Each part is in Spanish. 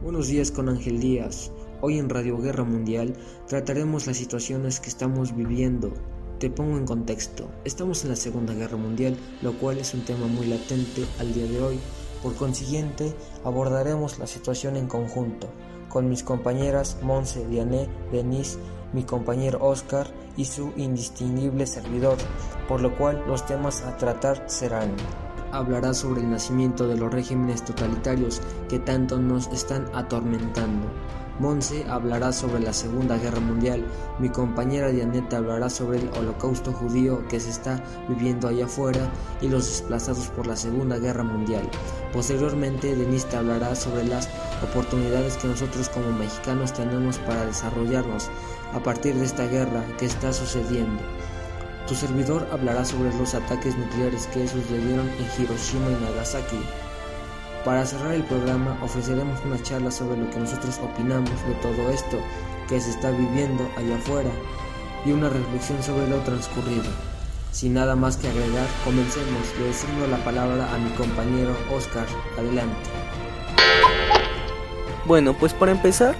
Buenos días con Ángel Díaz. Hoy en Radio Guerra Mundial trataremos las situaciones que estamos viviendo. Te pongo en contexto. Estamos en la Segunda Guerra Mundial, lo cual es un tema muy latente al día de hoy. Por consiguiente, abordaremos la situación en conjunto, con mis compañeras Monse, Diané, Denise, mi compañero Oscar y su indistinguible servidor, por lo cual los temas a tratar serán hablará sobre el nacimiento de los regímenes totalitarios que tanto nos están atormentando. Monse hablará sobre la Segunda Guerra Mundial, mi compañera Dianeta hablará sobre el holocausto judío que se está viviendo allá afuera y los desplazados por la Segunda Guerra Mundial. Posteriormente, Denise hablará sobre las oportunidades que nosotros como mexicanos tenemos para desarrollarnos a partir de esta guerra que está sucediendo. Tu servidor hablará sobre los ataques nucleares que sucedieron en Hiroshima y Nagasaki. Para cerrar el programa ofreceremos una charla sobre lo que nosotros opinamos de todo esto que se está viviendo allá afuera y una reflexión sobre lo transcurrido. Sin nada más que agregar, comencemos. Le la palabra a mi compañero Oscar. Adelante. Bueno, pues para empezar,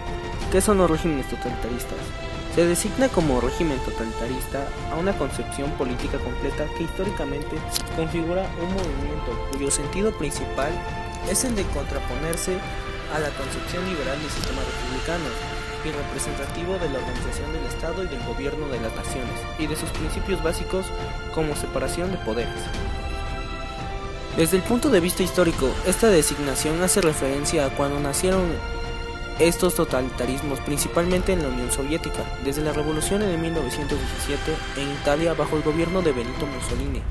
¿qué son los regímenes totalitaristas? Se designa como régimen totalitarista a una concepción política completa que históricamente configura un movimiento cuyo sentido principal es el de contraponerse a la concepción liberal del sistema republicano y representativo de la organización del Estado y del gobierno de las naciones y de sus principios básicos como separación de poderes. Desde el punto de vista histórico, esta designación hace referencia a cuando nacieron estos totalitarismos, principalmente en la Unión Soviética, desde la revolución de 1917 en Italia bajo el gobierno de Benito Mussolini,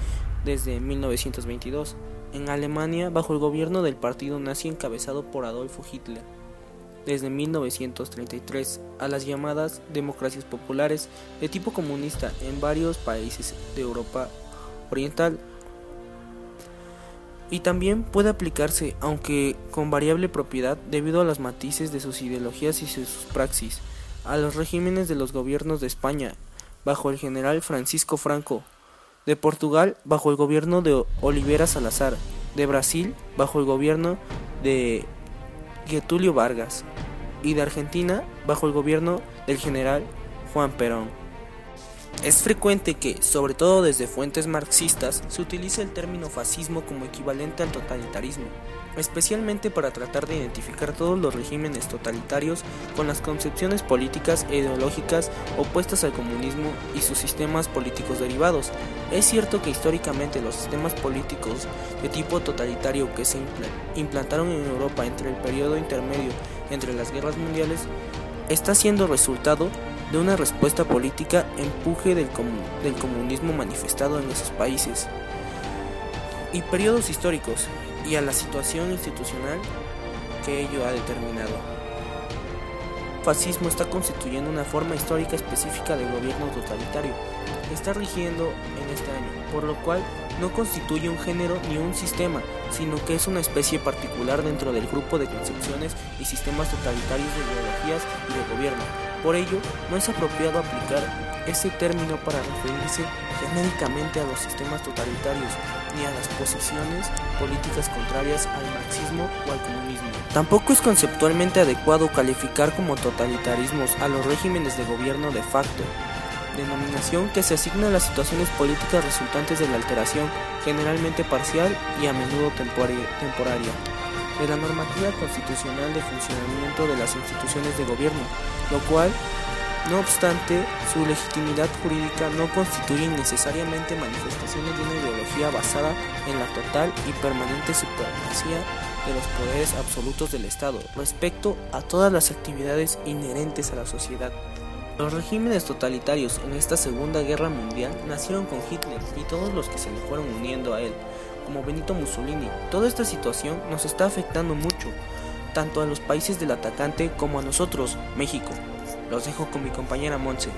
desde 1922, en Alemania bajo el gobierno del partido nazi encabezado por Adolfo Hitler, desde 1933, a las llamadas democracias populares de tipo comunista en varios países de Europa Oriental, y también puede aplicarse, aunque con variable propiedad debido a los matices de sus ideologías y sus praxis, a los regímenes de los gobiernos de España, bajo el general Francisco Franco, de Portugal bajo el gobierno de Oliveira Salazar, de Brasil bajo el gobierno de Getulio Vargas y de Argentina bajo el gobierno del general Juan Perón. Es frecuente que, sobre todo desde fuentes marxistas, se utilice el término fascismo como equivalente al totalitarismo, especialmente para tratar de identificar todos los regímenes totalitarios con las concepciones políticas e ideológicas opuestas al comunismo y sus sistemas políticos derivados. Es cierto que históricamente los sistemas políticos de tipo totalitario que se implantaron en Europa entre el periodo intermedio entre las guerras mundiales está siendo resultado de una respuesta política empuje del, del comunismo manifestado en esos países y periodos históricos y a la situación institucional que ello ha determinado. Fascismo está constituyendo una forma histórica específica de gobierno totalitario. Está rigiendo en este año, por lo cual no constituye un género ni un sistema, sino que es una especie particular dentro del grupo de concepciones y sistemas totalitarios de ideologías y de gobierno, por ello, no es apropiado aplicar ese término para referirse genéricamente a los sistemas totalitarios ni a las posiciones políticas contrarias al marxismo o al comunismo. Tampoco es conceptualmente adecuado calificar como totalitarismos a los regímenes de gobierno de facto, denominación que se asigna a las situaciones políticas resultantes de la alteración, generalmente parcial y a menudo temporaria de la normativa constitucional de funcionamiento de las instituciones de gobierno, lo cual, no obstante, su legitimidad jurídica no constituye necesariamente manifestaciones de una ideología basada en la total y permanente supremacía de los poderes absolutos del Estado respecto a todas las actividades inherentes a la sociedad. Los regímenes totalitarios en esta Segunda Guerra Mundial nacieron con Hitler y todos los que se le fueron uniendo a él, como Benito Mussolini. Toda esta situación nos está afectando mucho, tanto a los países del atacante como a nosotros, México. Los dejo con mi compañera Monse.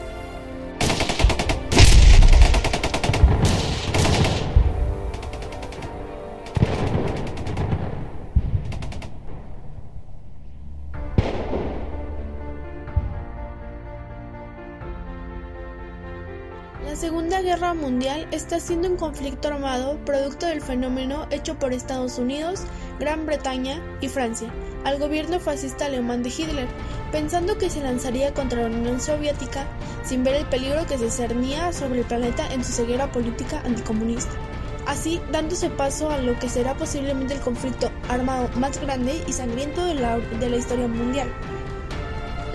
Segunda Guerra Mundial está siendo un conflicto armado producto del fenómeno hecho por Estados Unidos, Gran Bretaña y Francia al gobierno fascista alemán de Hitler, pensando que se lanzaría contra la Unión Soviética sin ver el peligro que se cernía sobre el planeta en su ceguera política anticomunista. Así, dándose paso a lo que será posiblemente el conflicto armado más grande y sangriento de la, de la historia mundial.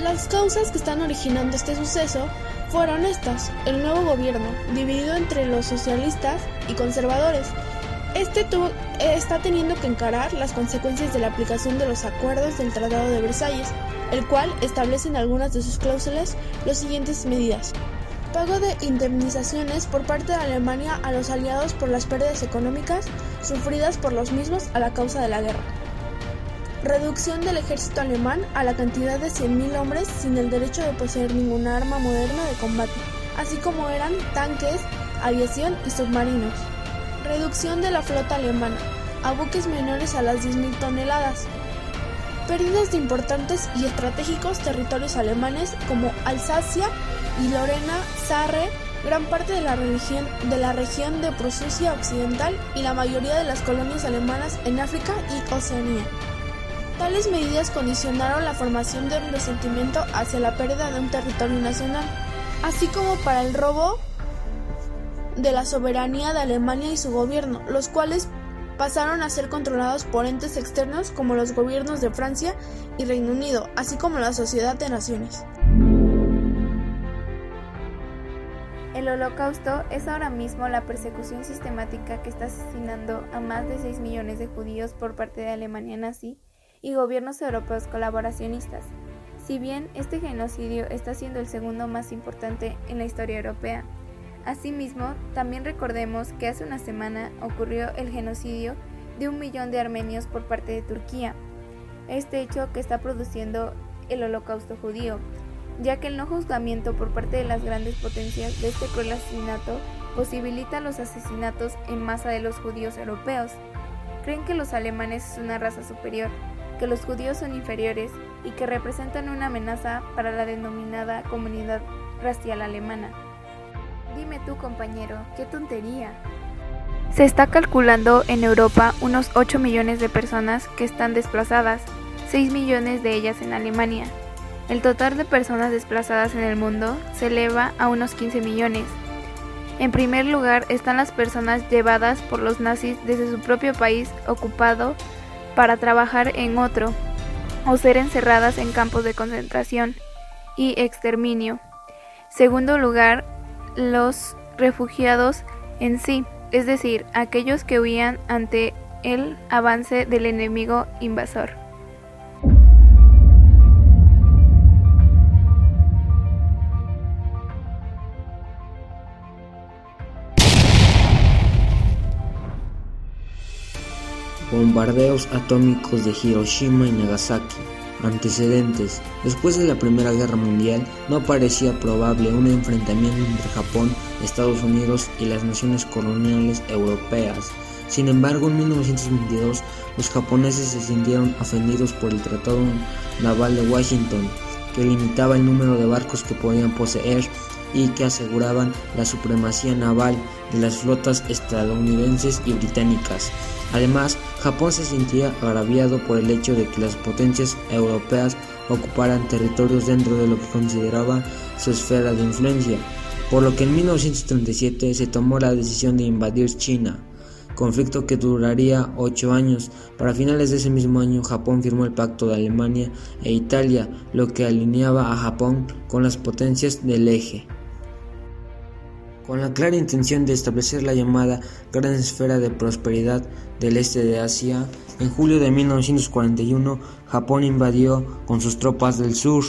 Las causas que están originando este suceso fueron estas, el nuevo gobierno, dividido entre los socialistas y conservadores. Este está teniendo que encarar las consecuencias de la aplicación de los acuerdos del Tratado de Versalles, el cual establece en algunas de sus cláusulas las siguientes medidas. Pago de indemnizaciones por parte de Alemania a los aliados por las pérdidas económicas sufridas por los mismos a la causa de la guerra reducción del ejército alemán a la cantidad de 100.000 hombres sin el derecho de poseer ninguna arma moderna de combate, así como eran tanques, aviación y submarinos. Reducción de la flota alemana a buques menores a las 10.000 toneladas. Pérdidas de importantes y estratégicos territorios alemanes como Alsacia y Lorena, Sarre, gran parte de la, de la región de Prusia Occidental y la mayoría de las colonias alemanas en África y Oceanía. Tales medidas condicionaron la formación de un resentimiento hacia la pérdida de un territorio nacional, así como para el robo de la soberanía de Alemania y su gobierno, los cuales pasaron a ser controlados por entes externos como los gobiernos de Francia y Reino Unido, así como la Sociedad de Naciones. El holocausto es ahora mismo la persecución sistemática que está asesinando a más de 6 millones de judíos por parte de Alemania nazi y gobiernos europeos colaboracionistas. Si bien este genocidio está siendo el segundo más importante en la historia europea, asimismo también recordemos que hace una semana ocurrió el genocidio de un millón de armenios por parte de Turquía, este hecho que está produciendo el holocausto judío, ya que el no juzgamiento por parte de las grandes potencias de este cruel asesinato posibilita los asesinatos en masa de los judíos europeos. Creen que los alemanes es una raza superior, que los judíos son inferiores y que representan una amenaza para la denominada comunidad racial alemana. Dime tú, compañero, qué tontería. Se está calculando en Europa unos 8 millones de personas que están desplazadas, 6 millones de ellas en Alemania. El total de personas desplazadas en el mundo se eleva a unos 15 millones. En primer lugar están las personas llevadas por los nazis desde su propio país ocupado para trabajar en otro o ser encerradas en campos de concentración y exterminio. Segundo lugar, los refugiados en sí, es decir, aquellos que huían ante el avance del enemigo invasor. Bombardeos atómicos de Hiroshima y Nagasaki. Antecedentes. Después de la Primera Guerra Mundial, no parecía probable un enfrentamiento entre Japón, Estados Unidos y las naciones coloniales europeas. Sin embargo, en 1922, los japoneses se sintieron ofendidos por el Tratado Naval de Washington, que limitaba el número de barcos que podían poseer y que aseguraban la supremacía naval de las flotas estadounidenses y británicas. Además, Japón se sentía agraviado por el hecho de que las potencias europeas ocuparan territorios dentro de lo que consideraba su esfera de influencia, por lo que en 1937 se tomó la decisión de invadir China, conflicto que duraría ocho años. Para finales de ese mismo año, Japón firmó el pacto de Alemania e Italia, lo que alineaba a Japón con las potencias del eje con la clara intención de establecer la llamada Gran Esfera de Prosperidad del este de Asia, en julio de 1941 Japón invadió con sus tropas del sur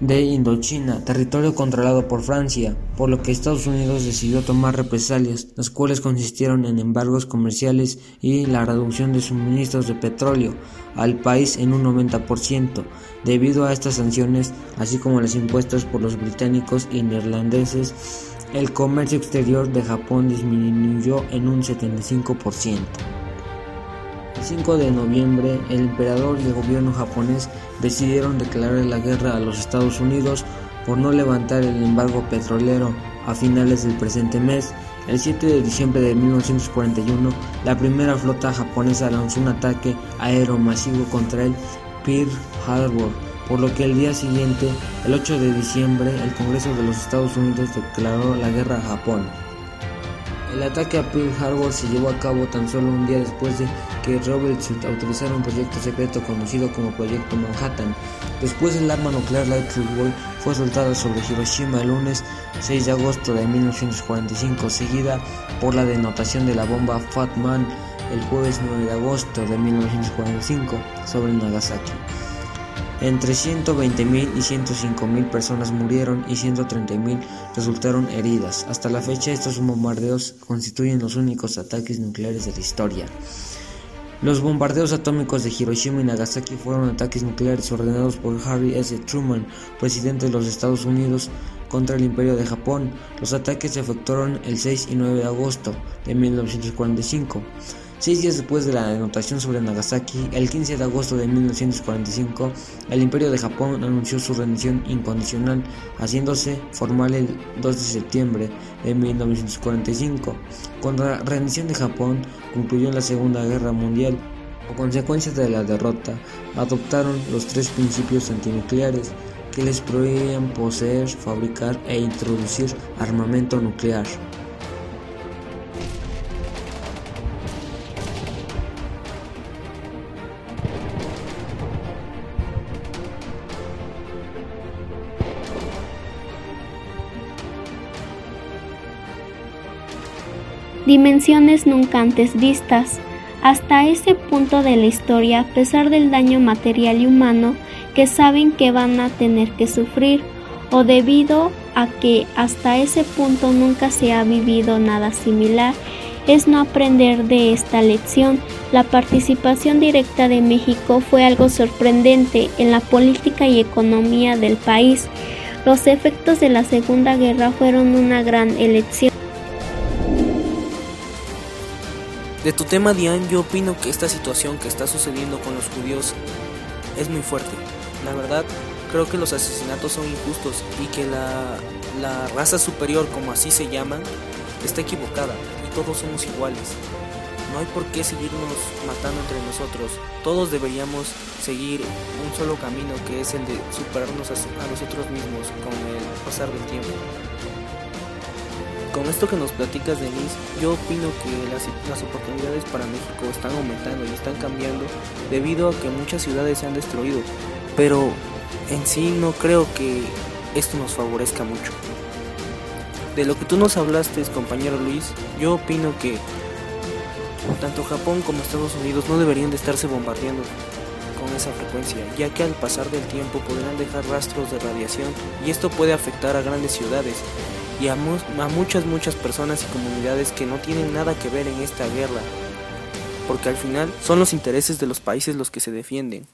de Indochina, territorio controlado por Francia, por lo que Estados Unidos decidió tomar represalias, las cuales consistieron en embargos comerciales y la reducción de suministros de petróleo al país en un 90%. Debido a estas sanciones, así como las impuestas por los británicos y neerlandeses, el comercio exterior de Japón disminuyó en un 75%. El 5 de noviembre, el emperador y el gobierno japonés decidieron declarar la guerra a los Estados Unidos por no levantar el embargo petrolero a finales del presente mes. El 7 de diciembre de 1941, la primera flota japonesa lanzó un ataque aéreo masivo contra el Pearl Harbor, por lo que el día siguiente, el 8 de diciembre, el Congreso de los Estados Unidos declaró la guerra a Japón. El ataque a Pearl Harbor se llevó a cabo tan solo un día después de que Roosevelt autorizara un proyecto secreto conocido como Proyecto Manhattan. Después el arma nuclear Electric Boy fue soltada sobre Hiroshima el lunes 6 de agosto de 1945, seguida por la denotación de la bomba Fat Man el jueves 9 de agosto de 1945 sobre Nagasaki. Entre 120.000 y 105.000 personas murieron y 130.000 resultaron heridas. Hasta la fecha estos bombardeos constituyen los únicos ataques nucleares de la historia. Los bombardeos atómicos de Hiroshima y Nagasaki fueron ataques nucleares ordenados por Harry S. Truman, presidente de los Estados Unidos, contra el Imperio de Japón. Los ataques se efectuaron el 6 y 9 de agosto de 1945. Seis días después de la anotación sobre Nagasaki, el 15 de agosto de 1945, el Imperio de Japón anunció su rendición incondicional, haciéndose formal el 2 de septiembre de 1945. Con la rendición de Japón concluyó la Segunda Guerra Mundial. Como consecuencia de la derrota, adoptaron los tres principios antinucleares que les prohibían poseer, fabricar e introducir armamento nuclear. Dimensiones nunca antes vistas. Hasta ese punto de la historia, a pesar del daño material y humano que saben que van a tener que sufrir, o debido a que hasta ese punto nunca se ha vivido nada similar, es no aprender de esta lección. La participación directa de México fue algo sorprendente en la política y economía del país. Los efectos de la Segunda Guerra fueron una gran elección. De tu tema, Diane, yo opino que esta situación que está sucediendo con los judíos es muy fuerte. La verdad, creo que los asesinatos son injustos y que la, la raza superior, como así se llaman, está equivocada y todos somos iguales. No hay por qué seguirnos matando entre nosotros. Todos deberíamos seguir un solo camino que es el de superarnos a, a nosotros mismos con el pasar del tiempo con esto que nos platicas, Denise, yo opino que las, oportunidades para México están aumentando y están cambiando debido a que muchas ciudades se han destruido. Pero en sí no creo que esto nos favorezca mucho. De lo que tú nos hablaste, compañero Luis, yo opino que tanto Japón como Estados Unidos no deberían de estarse bombardeando con esa frecuencia, ya que al pasar del tiempo podrán dejar rastros de radiación y esto puede afectar a grandes ciudades y a, muchas, muchas personas y comunidades que no tienen nada que ver en esta guerra, porque al final son los intereses de los países los que se defienden,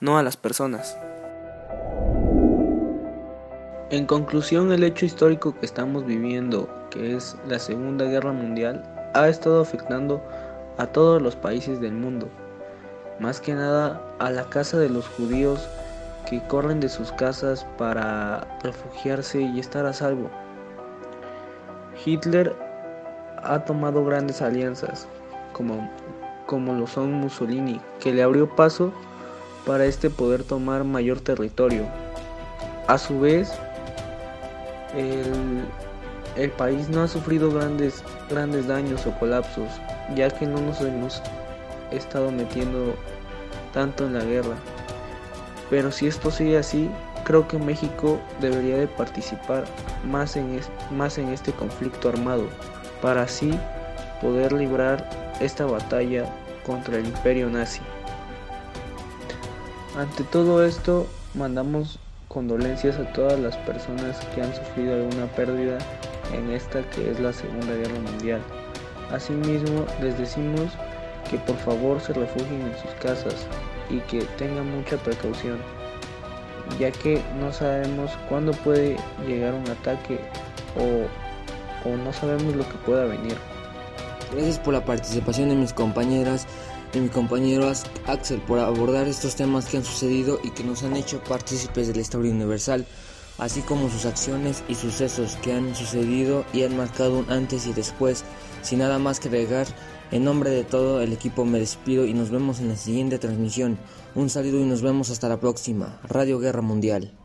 no a las personas. En conclusión, el hecho histórico que estamos viviendo, que es la Segunda Guerra Mundial, ha estado afectando a todos los países del mundo, más que nada a la casa de los judíos que corren de sus casas para refugiarse y estar a salvo. Hitler ha tomado grandes alianzas, como, como lo son Mussolini, que le abrió paso para este poder tomar mayor territorio. A su vez, el, el, país no ha sufrido grandes, grandes daños o colapsos, ya que no nos hemos estado metiendo tanto en la guerra. Pero si esto sigue así, Creo que México debería de participar más en, más en este conflicto armado para así poder librar esta batalla contra el imperio nazi. Ante todo esto, mandamos condolencias a todas las personas que han sufrido alguna pérdida en esta que es la Segunda Guerra Mundial. Asimismo, les decimos que por favor se refugien en sus casas y que tengan mucha precaución ya que no sabemos cuándo puede llegar un ataque o, o no sabemos lo que pueda venir. Gracias por la participación de mis compañeras y mi compañero Axel por abordar estos temas que han sucedido y que nos han hecho partícipes de la historia universal. así como sus acciones y sucesos que han sucedido y han marcado un antes y después. Sin nada más que agregar, en nombre de todo el equipo me despido y nos vemos en la siguiente transmisión. Un saludo y nos vemos hasta la próxima. Radio Guerra Mundial.